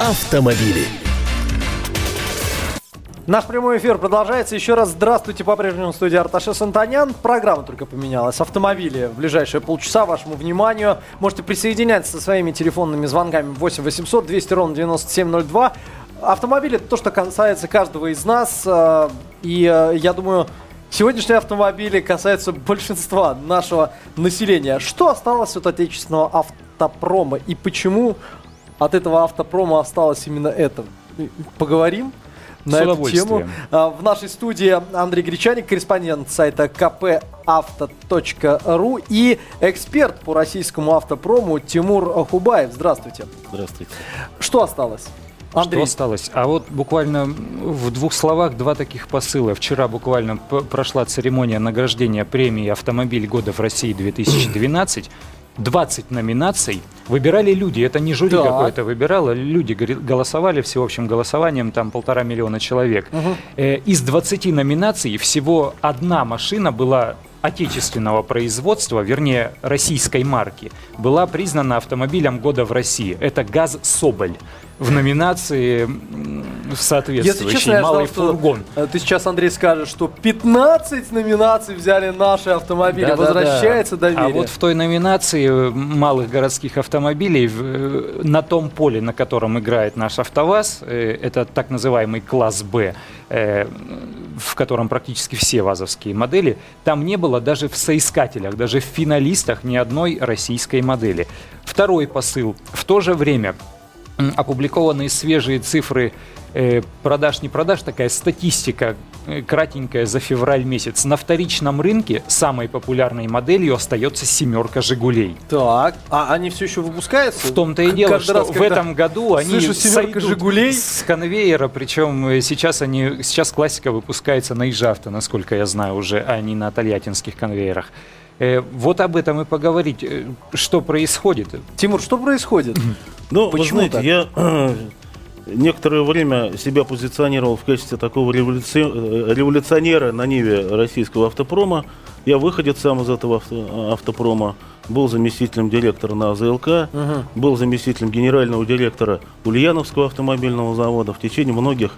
автомобили. Наш прямой эфир продолжается. Еще раз здравствуйте по-прежнему в студии Арташес Антонян. Программа только поменялась. Автомобили в ближайшие полчаса вашему вниманию. Можете присоединяться со своими телефонными звонками 8 800 200 ровно 9702. Автомобили это то, что касается каждого из нас. э, И э, я думаю, сегодняшние автомобили касаются большинства нашего населения. Что осталось от отечественного автопрома и почему от этого автопрома осталось именно это? Поговорим на С эту тему. А, В нашей студии Андрей Гречаник, корреспондент сайта kpauto.ru и эксперт по российскому автопрому Тимур Хубаев. Здравствуйте. Здравствуйте. Что осталось? Андрей, Что осталось? А вот буквально в двух словах два таких посыла. Вчера буквально прошла церемония награждения премии «Автомобиль года в России 2012». 20 номинаций выбирали люди. Это не жюри Так. какое-то выбирало. Люди голосовали всеобщим голосованием, там полтора миллиона человек. Э, из 20 номинаций всего одна машина была отечественного производства, вернее, российской марки, была признана автомобилем года в России. Это ГАЗ Соболь в номинации если соответствующей честно, я «Малый ждал, что фургон». э, ты сейчас, Андрей, скажешь, что 15 номинаций взяли наши автомобили. Да-да-да. Возвращается доверие. А вот в той номинации э, малых городских автомобилей э, на том поле, на котором играет наш АвтоВАЗ, это так называемый класс Б, в котором практически все вазовские модели, там не было даже в соискателях, даже в финалистах ни одной российской модели. Второй посыл. В то же время опубликованные свежие цифры э, продаж, не продаж, такая статистика э, кратенькая за февраль месяц. На вторичном рынке самой популярной моделью остается семерка «Жигулей». Так, а они все еще выпускаются? В том-то и дело, каждый что раз, в этом году они слышу «семерка сойдут «Жигулей», с конвейера, причем э, сейчас они сейчас классика выпускается на Ижавто, насколько я знаю уже, а не на тольяттинских конвейерах. Э, Вот об этом и поговорить, э, что происходит. Тимур, что происходит? Ну, Почему вы знаете, так? я э, некоторое время себя позиционировал в качестве такого революци- революционера на ниве российского автопрома. Я выходец сам из этого авто- автопрома, был заместителем директора на АЗЛК, был заместителем генерального директора Ульяновского автомобильного завода. В течение многих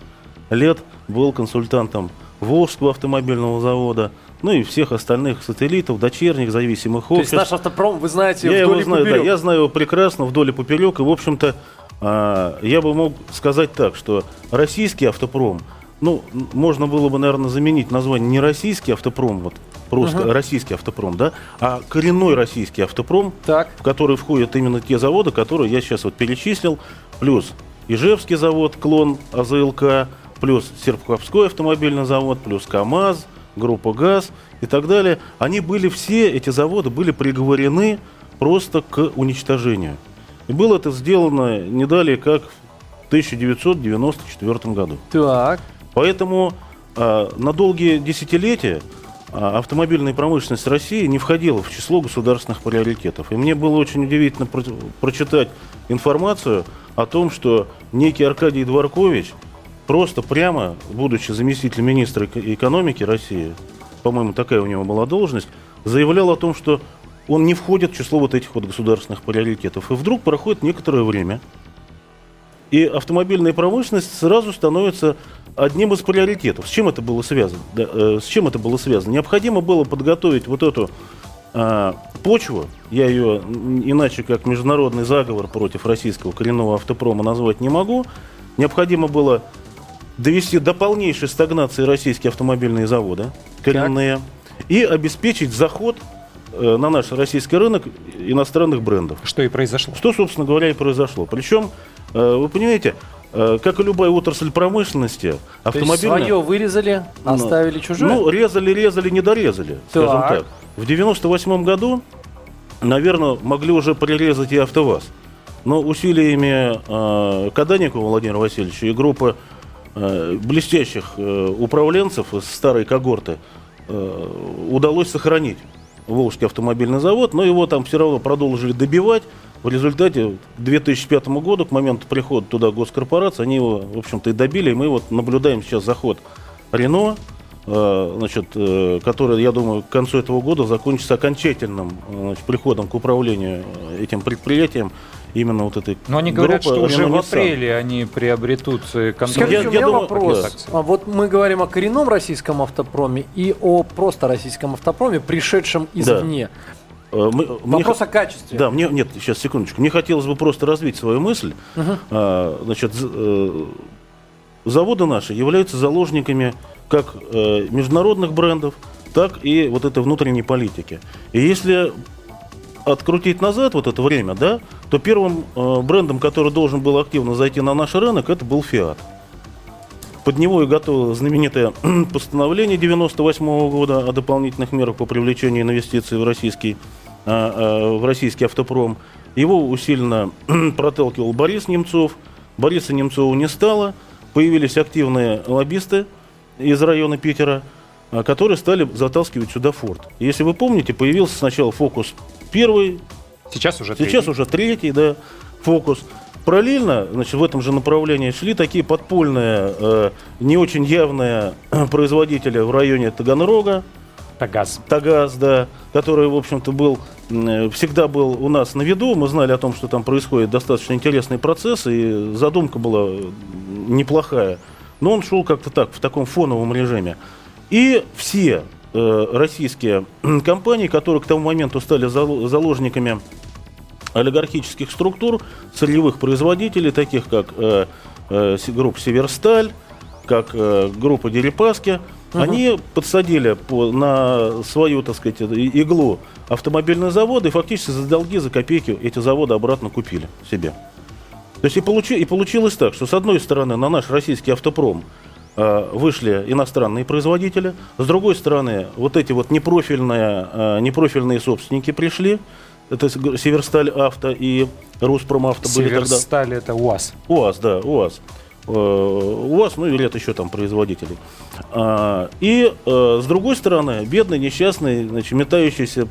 лет был консультантом Волжского автомобильного завода, ну и всех остальных сателлитов, дочерних, зависимых То есть обществ. наш автопром, вы знаете, Я вдоль его и знаю, да, поперек. я знаю его прекрасно вдоль и поперек. И, в общем-то, а, я бы мог сказать так, что российский автопром, ну, можно было бы, наверное, заменить название не российский автопром, вот просто российский автопром, да, а коренной российский автопром, Так. в который входят именно те заводы, которые я сейчас вот перечислил, плюс Ижевский завод, клон АЗЛК, плюс Серпуховской автомобильный завод, плюс КАМАЗ, группа ГАЗ и так далее. Они были все, эти заводы были приговорены просто к уничтожению. И было это сделано не далее, как в 1994 году. Так. Поэтому а, на долгие десятилетия а, автомобильная промышленность России не входила в число государственных приоритетов. И мне было очень удивительно про- прочитать информацию о том, что некий Аркадий Дворкович просто прямо, будучи заместителем министра эко- экономики России, по-моему, такая у него была должность, заявлял о том, что он не входит в число вот этих вот государственных приоритетов. И вдруг проходит некоторое время, и автомобильная промышленность сразу становится одним из приоритетов. С чем это было связано? Да, э, с чем это было связано? Необходимо было подготовить вот эту а, почву, я ее иначе как международный заговор против российского коренного автопрома назвать не могу. Необходимо было довести до полнейшей стагнации российские автомобильные заводы, коренные, и обеспечить заход э, на наш российский рынок иностранных брендов. Что и произошло. Что, собственно говоря, и произошло. Причем, э, вы понимаете, э, как и любая отрасль промышленности, То есть автомобильная... свое вырезали, Ну, оставили чужое? Ну, резали, резали, не дорезали, скажем Так. так. В 98 году, наверное, могли уже прирезать и АвтоВАЗ. Но усилиями э, Каданикова Владимира Васильевича и группы блестящих э, управленцев из старой когорты э, удалось сохранить Волжский автомобильный завод, но его там все равно продолжили добивать. В результате к 2005 году, к моменту прихода туда госкорпорации, они его, в общем-то, и добили. И мы вот наблюдаем сейчас заход Рено, э, значит, э, который, я думаю, к концу этого года закончится окончательным э, значит, приходом к управлению э, этим предприятием именно вот этой Но они говорят, группы что уже в апреле они приобретут э, контроль. Скажите, Я- у я меня думаю- вопрос. акции. А вот мы говорим о коренном российском автопроме и о просто российском автопроме, пришедшем извне. Э, мы- мне Вопрос х- о качестве. Да, мне нет, сейчас секундочку. Мне хотелось бы просто развить свою мысль. А, значит, э, заводы наши являются заложниками как э, международных брендов, так и вот этой внутренней политики. И если открутить назад вот это время, да, то первым э, брендом, который должен был активно зайти на наш рынок, это был Fiat. Под него и готово знаменитое постановление 98 года о дополнительных мерах по привлечению инвестиций в российский, а, а, в российский автопром. Его усиленно проталкивал Борис Немцов. Бориса Немцова не стало. Появились активные лоббисты из района Питера, а, которые стали затаскивать сюда Форд. Если вы помните, появился сначала фокус первый, Сейчас уже Сейчас третий. уже третий, да, фокус. Параллельно, значит, в этом же направлении шли такие подпольные, э, не очень явные производители в районе Таганрога, Тагаз. Тагаз, да, который, в общем-то, был э, всегда был у нас на виду. Мы знали о том, что там происходит достаточно интересный процесс, и задумка была неплохая. Но он шел как-то так, в таком фоновом режиме. И все российские компании, которые к тому моменту стали зало- заложниками олигархических структур, сырьевых производителей, таких как э, э, группа «Северсталь», как э, группа «Дерипаски», они подсадили по- на свою, так сказать, и- иглу автомобильные заводы и фактически за долги, за копейки эти заводы обратно купили себе. То есть и, получи- и получилось так, что с одной стороны на наш российский автопром э, вышли иностранные производители, с другой стороны вот эти вот непрофильные, э, непрофильные собственники пришли, это Северсталь Авто и Руспромавто были тогда. Северсталь это УАЗ. УАЗ, да, УАЗ. Э, УАЗ, ну и ряд еще там производителей. А, И э, с другой стороны, бедный, несчастный, значит, метающийся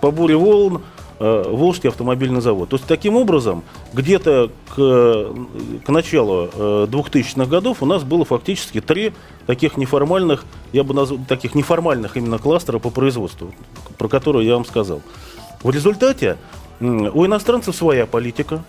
по буре волн э, Волжский автомобильный завод. То есть таким образом, где-то к, к началу э, 2000-х годов у нас было фактически три таких неформальных, я бы назвал, таких неформальных именно кластера по производству, про которые я вам сказал. В результате у иностранцев своя политика,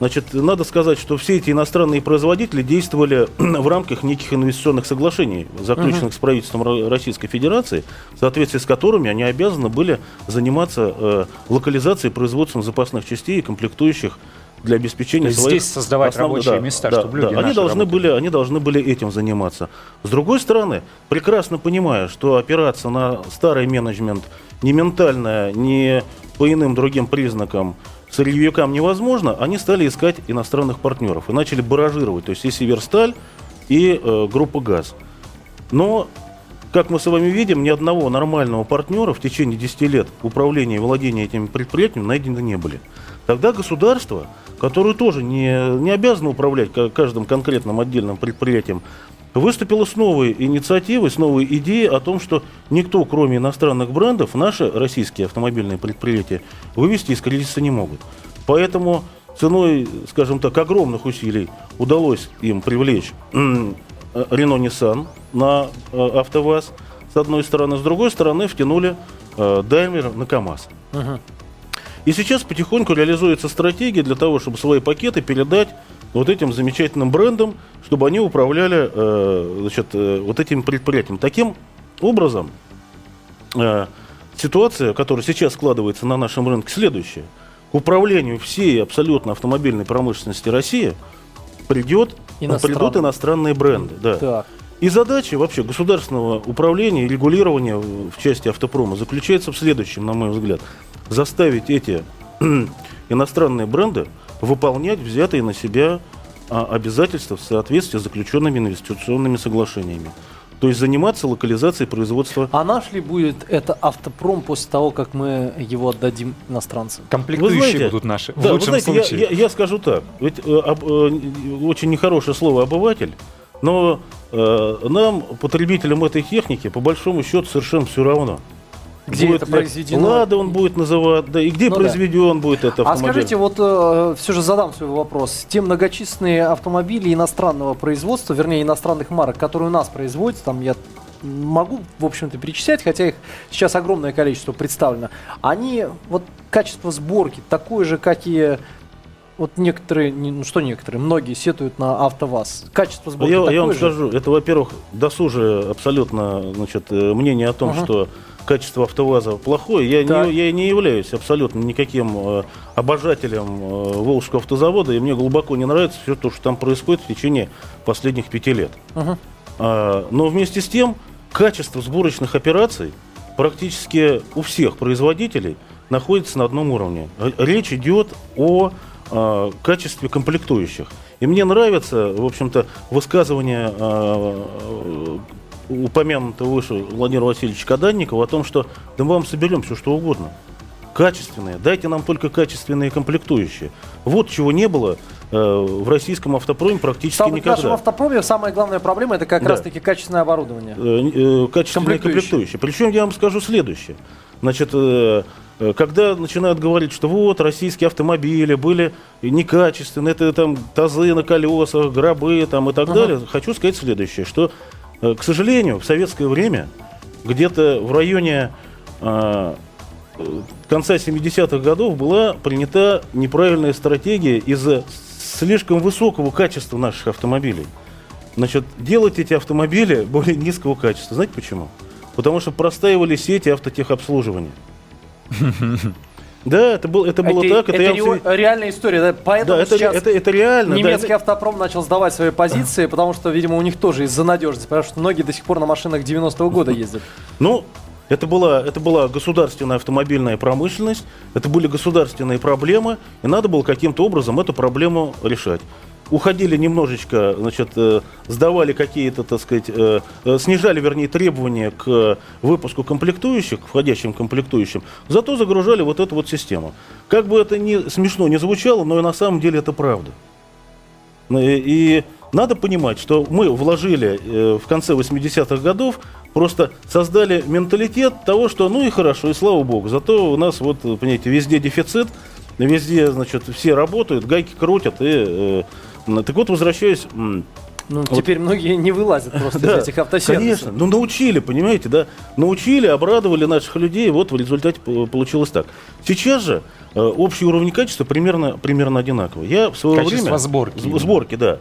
Значит, надо сказать, что все эти иностранные производители действовали в рамках неких инвестиционных соглашений, заключенных с правительством Ро- Российской Федерации, в соответствии с которыми они обязаны были заниматься э, локализацией производством запасных частей и комплектующих для обеспечения То есть своих здесь создавать рабочие места, чтобы люди Они наши должны работали. были, они должны были этим заниматься. С другой стороны, прекрасно понимая, что опираться на старый менеджмент не ментально, не по иным другим признакам сырьевикам невозможно, они стали искать иностранных партнеров и начали баражировать, то есть и Северсталь, и э, группа ГАЗ. Но, как мы с вами видим, ни одного нормального партнера в течение 10 лет управления и владения этими предприятиями найдены не были. Тогда государство, которое тоже не, не обязано управлять ка- каждым конкретным отдельным предприятием, выступило с новой инициативой, с новой идеей о том, что никто, кроме иностранных брендов, наши российские автомобильные предприятия вывести из кризиса не могут. Поэтому ценой, скажем так, огромных усилий удалось им привлечь м, э, Nissan на э, АвтоВАЗ, с одной стороны. С другой стороны, втянули э, Daimler на КАМАЗ. И сейчас потихоньку реализуется стратегия для того, чтобы свои пакеты передать вот этим замечательным брендам, чтобы они управляли э, значит, э, вот этим предприятием. Таким образом, э, ситуация, которая сейчас складывается на нашем рынке, следующая. К управлению всей абсолютно автомобильной промышленности России придет, Иностранный. придут иностранные бренды. Да. Так. И задача вообще государственного управления и регулирования в части автопрома заключается в следующем, на мой взгляд. Заставить эти иностранные бренды выполнять взятые на себя а, обязательства в соответствии с заключенными инвестиционными соглашениями. То есть заниматься локализацией производства. А наш ли будет это автопром после того, как мы его отдадим иностранцам? Комплектующие знаете, будут наши. в Да, вы лучшем знаете, я, случае. я- я скажу так. Ведь э, об- э, очень нехорошее слово обыватель, но э, нам, потребителям этой техники, по большому счету, совершенно все равно. Где будет это произведено? Лада он будет называть, да, и где Ну да. произведен будет этот А автомобиль. скажите, вот все же задам свой вопрос. Те многочисленные автомобили иностранного производства, вернее иностранных марок, которые у нас производятся, там я могу, в общем-то, перечислять, хотя их сейчас огромное количество представлено. Они, вот качество сборки такое же, как и вот некоторые, не- ну что некоторые, многие сетуют на АвтоВАЗ. Качество сборки Я, такое я вам же? скажу, это, во-первых, досужие абсолютно значит, э, мнение о том, Ага. что качество АвтоВАЗа плохое. Я Так. не, я не являюсь абсолютно никаким э, обожателем э, Волжского автозавода, и мне глубоко не нравится все то, что там происходит в течение последних пяти лет. Мгм. А, Но вместе с тем, качество сборочных операций практически у всех производителей находится на одном уровне. Речь идет о а, качестве комплектующих. И мне нравится, в общем-то, высказывание а, э, упомянутого выше Владимира Васильевича Каданникова о том, что да мы вам соберем все что угодно. Качественные. Дайте нам только качественные комплектующие. Вот чего не было э, в российском автопроме практически Сам- В никогда. нашем автопроме самая главная проблема это как Да. раз-таки качественное оборудование. э, э, качественные Комплектующие. комплектующие. Причем я вам скажу следующее. Значит, э, э, когда начинают говорить, что вот российские автомобили были некачественные, это там тазы на колесах, гробы там и так Ага. далее, хочу сказать следующее, что, к сожалению, в советское время где-то в районе э, э, конца 70-х годов была принята неправильная стратегия из-за слишком высокого качества наших автомобилей. Значит, делать эти автомобили более низкого качества. Знаете почему? Потому что простаивали сети автотехобслуживания. Да, это, был, это было так. это я вам рео- всё- реальная история. да, Поэтому Да, это, сейчас это, это реально. да, немецкий это- автопром начал сдавать свои позиции, потому что, видимо, у них тоже из-за надежности, потому что многие до сих пор на машинах 90-го года ездят. Ну, это была, это была государственная автомобильная промышленность, это были государственные проблемы, и надо было каким-то образом эту проблему решать. Уходили немножечко, значит, э, сдавали какие-то, так сказать, э, э, снижали, вернее, требования к выпуску комплектующих, входящим комплектующим, зато загружали вот эту вот систему. Как бы это ни смешно не звучало, но и на самом деле это правда. И, надо понимать, что мы вложили в конце 80-х годов, просто создали менталитет того, что ну и хорошо, и слава богу. Зато у нас вот, понимаете, везде дефицит, везде, значит, все работают, гайки крутят. И, так вот, возвращаясь... Ну, Вот. теперь многие не вылазят просто да, из этих автосервисов. Конечно, ну научили, понимаете, да, научили, обрадовали наших людей, вот в результате получилось так. Сейчас же э, общий уровень качества примерно, примерно одинаковый. Я в свое Качество время... сборки. Сборки, да.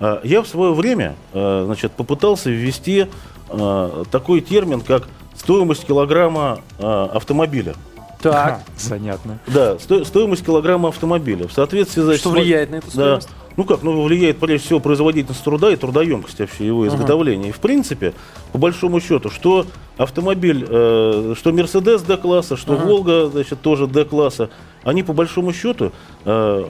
А, Я в свое время э, значит, попытался ввести э, такой термин, как стоимость килограмма э, автомобиля. Так, Ага, Занятно. Да, сто- стоимость килограмма автомобиля. В соответствии значит, что с- влияет на эту да. Ну как, ну влияет прежде всего производительность труда и трудоемкость вообще его изготовления. И в принципе, по большому счету, что автомобиль, э, что Мерседес D-класса, что Ага. Волга, значит, тоже D-класса, они по большому счету, э,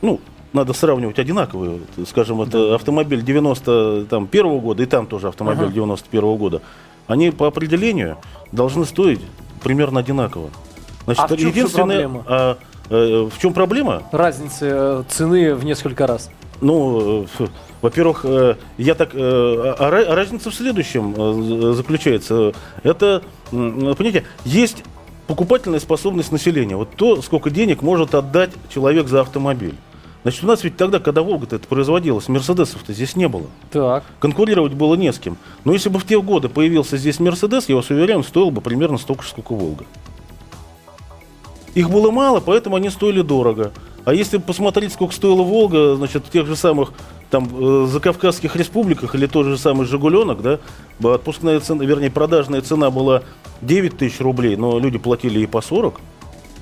ну, надо сравнивать одинаковые. Скажем, это автомобиль 91 года, и там тоже автомобиль Ага. 91 года. Они по определению должны стоить примерно одинаково. Значит, А всё проблема? а, э, в чем проблема? Разницы э, цены в несколько раз. Ну, э, во-первых, э, я так, э, а ра- а разница в следующем э, заключается. Это, понимаете, есть покупательная способность населения. Вот то, сколько денег может отдать человек за автомобиль. Значит, у нас ведь тогда, когда Волга-то это производилась, Мерседесов-то здесь не было. Так. Конкурировать было не с кем. Но если бы в те годы появился здесь Мерседес, я вас уверяю, он стоил бы примерно столько же, сколько Волга. Их было мало, поэтому они стоили дорого. А если посмотреть, сколько стоила Волга, значит, в тех же самых там э, закавказских республиках или тот же самый Жигуленок, да, отпускная цена, вернее, продажная цена была 9 тысяч рублей, но люди платили и по 40.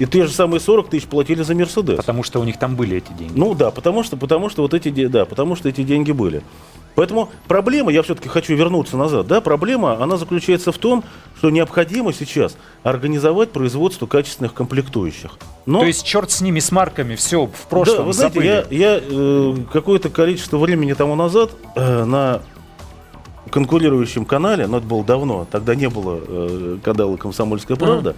И те же самые 40 тысяч платили за Мерседес. Потому что у них там были эти деньги. Ну да, потому что, потому что вот эти, да, потому что эти деньги были. Поэтому проблема, я все-таки хочу вернуться назад, да, проблема, она заключается в том, что необходимо сейчас организовать производство качественных комплектующих. Но, То есть черт с ними, с марками, все в прошлом да, вы знаете, забыли. я, я э, какое-то количество времени тому назад э, на конкурирующем канале, но это было давно, тогда не было э, канала «Комсомольская правда»,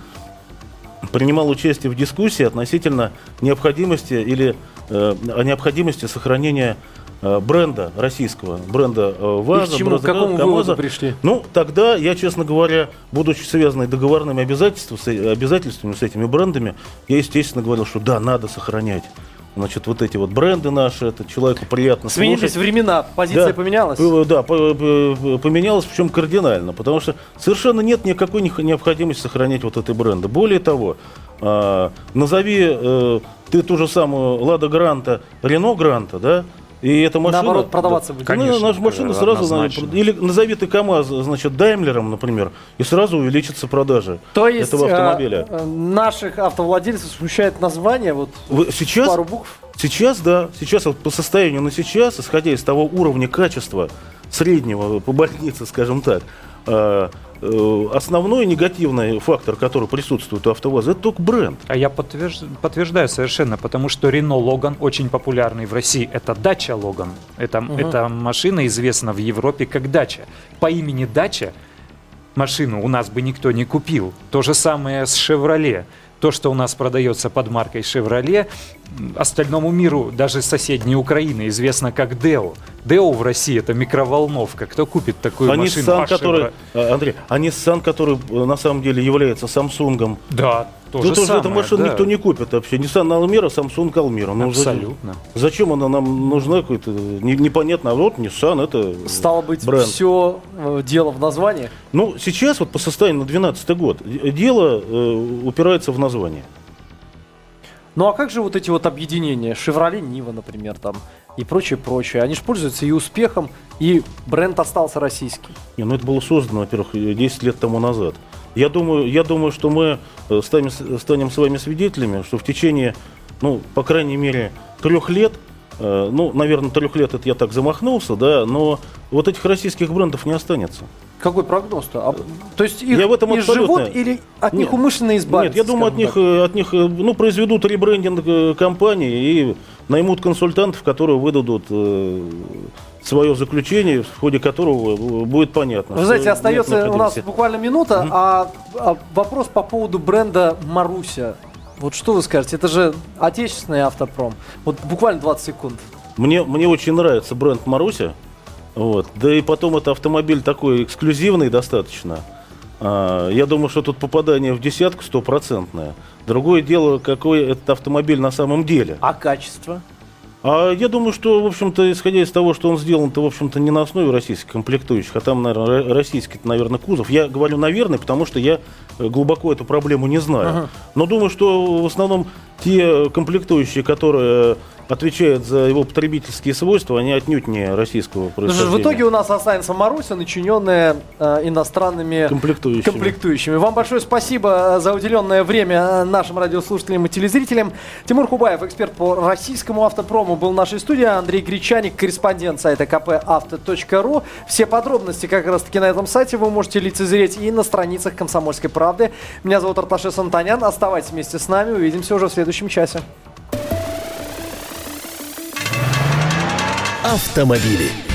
принимал участие в дискуссии относительно необходимости или э, о необходимости сохранения э, бренда российского, бренда э, ВАЗа, к чему, бренда к какому КамАЗа, выводу пришли? Ну, тогда я, честно говоря, будучи связанный договорными обязательствами, обязательствами с этими брендами, я, естественно, говорил, что да, надо сохранять. Значит, вот эти вот бренды наши, это человеку приятно Сменились слушать. времена, позиция Да. поменялась? П- Да, по- п- поменялось, причем кардинально, потому что совершенно нет никакой необходимости сохранять вот эти бренды. Более того, а, назови э, ты ту же самую Лада Гранта, Рено Гранта, да, и эта машина... Наоборот, продаваться да, будет. ну, Конечно, наша машина сразу... однозначно. Или назови ты КАМАЗ, значит, Даймлером, например, и сразу увеличатся продажи То есть этого э, автомобиля. э, наших автовладельцев смущает название, вот Вы- сейчас, пару букв. Сейчас, да. Сейчас вот по состоянию на сейчас, исходя из того уровня качества среднего по больнице, скажем так, основной негативный фактор, который присутствует у АвтоВАЗа, это только бренд. А я подтвержд- подтверждаю совершенно, потому что Рено Логан очень популярный в России. Это дача Логан. Это, эта машина известна в Европе как дача. По имени дача машину у нас бы никто не купил. То же самое с Шевроле. То, что у нас продается под маркой м, остальному миру, даже соседней Украины, известно как Део. Део в России это микроволновка. Кто купит такую А машину? Nissan, который, э, Андрей, а Nissan, который э, на самом деле является Samsung, Да, то Тут же уже самое. эту машину да. никто не купит вообще. Nissan Almera, Samsung Almera. Ну, зачем- Абсолютно. Зачем она нам нужна какой-то не- непонятно. А вот Nissan это Стало быть, бренд. все дело в названии. Ну, сейчас вот по состоянию на 2012 год э, дело э, упирается в название. Ну а как же вот эти вот объединения? Шевроле, Нива, например, там и прочее, прочее. Они же пользуются и успехом, и бренд остался российский. Не, ну это было создано, во-первых, э, 10 лет тому назад. Я думаю, я думаю, что мы э, станем, с- станем с вами свидетелями, что в течение, ну, по крайней мере, трех лет, э, ну, наверное, трех лет это я так замахнулся, да, но вот этих российских брендов не останется. Какой прогноз-то? А, то есть их Я в этом и абсолютно- живут или от них Нет. умышленно избавиться? Нет, я думаю, от них, так? э, от них, э, ну, произведут ребрендинг э, компании и наймут консультантов, которые выдадут э, свое заключение, в ходе которого э, будет понятно. Вы знаете, остается у нас буквально минута, а, а вопрос по поводу бренда Маруся. Вот что вы скажете? Это же отечественный автопром. Вот буквально 20 секунд. Мне, мне очень нравится бренд Маруся. Вот. Да и потом это автомобиль такой эксклюзивный достаточно. А, я думаю, что тут попадание в десятку стопроцентное. Другое дело, какой этот автомобиль на самом деле. А качество? А я думаю, что, в общем-то, исходя из того, что он сделан-то, в общем-то, не на основе российских комплектующих, а там, наверное, российский, наверное, кузов. Я говорю, наверное, потому что я э, глубоко эту проблему не знаю. Ага. Но думаю, что в основном те комплектующие, которые отвечают за его потребительские свойства, они отнюдь не российского что происхождения. в итоге у нас останется Маруся, начиненная э, иностранными Комплектующими. комплектующими. Вам большое спасибо э, за уделенное время э, нашим радиослушателям и телезрителям. Тимур Хубаев, эксперт по российскому автопрому, был в нашей студии. Андрей Гречаник, корреспондент сайта kpauto.ru. Все подробности как раз таки на этом сайте вы можете лицезреть и на страницах «Комсомольской правды». Меня зовут Арташес Антонян. Оставайтесь вместе с нами. Увидимся уже в следующем часе. Автомобили.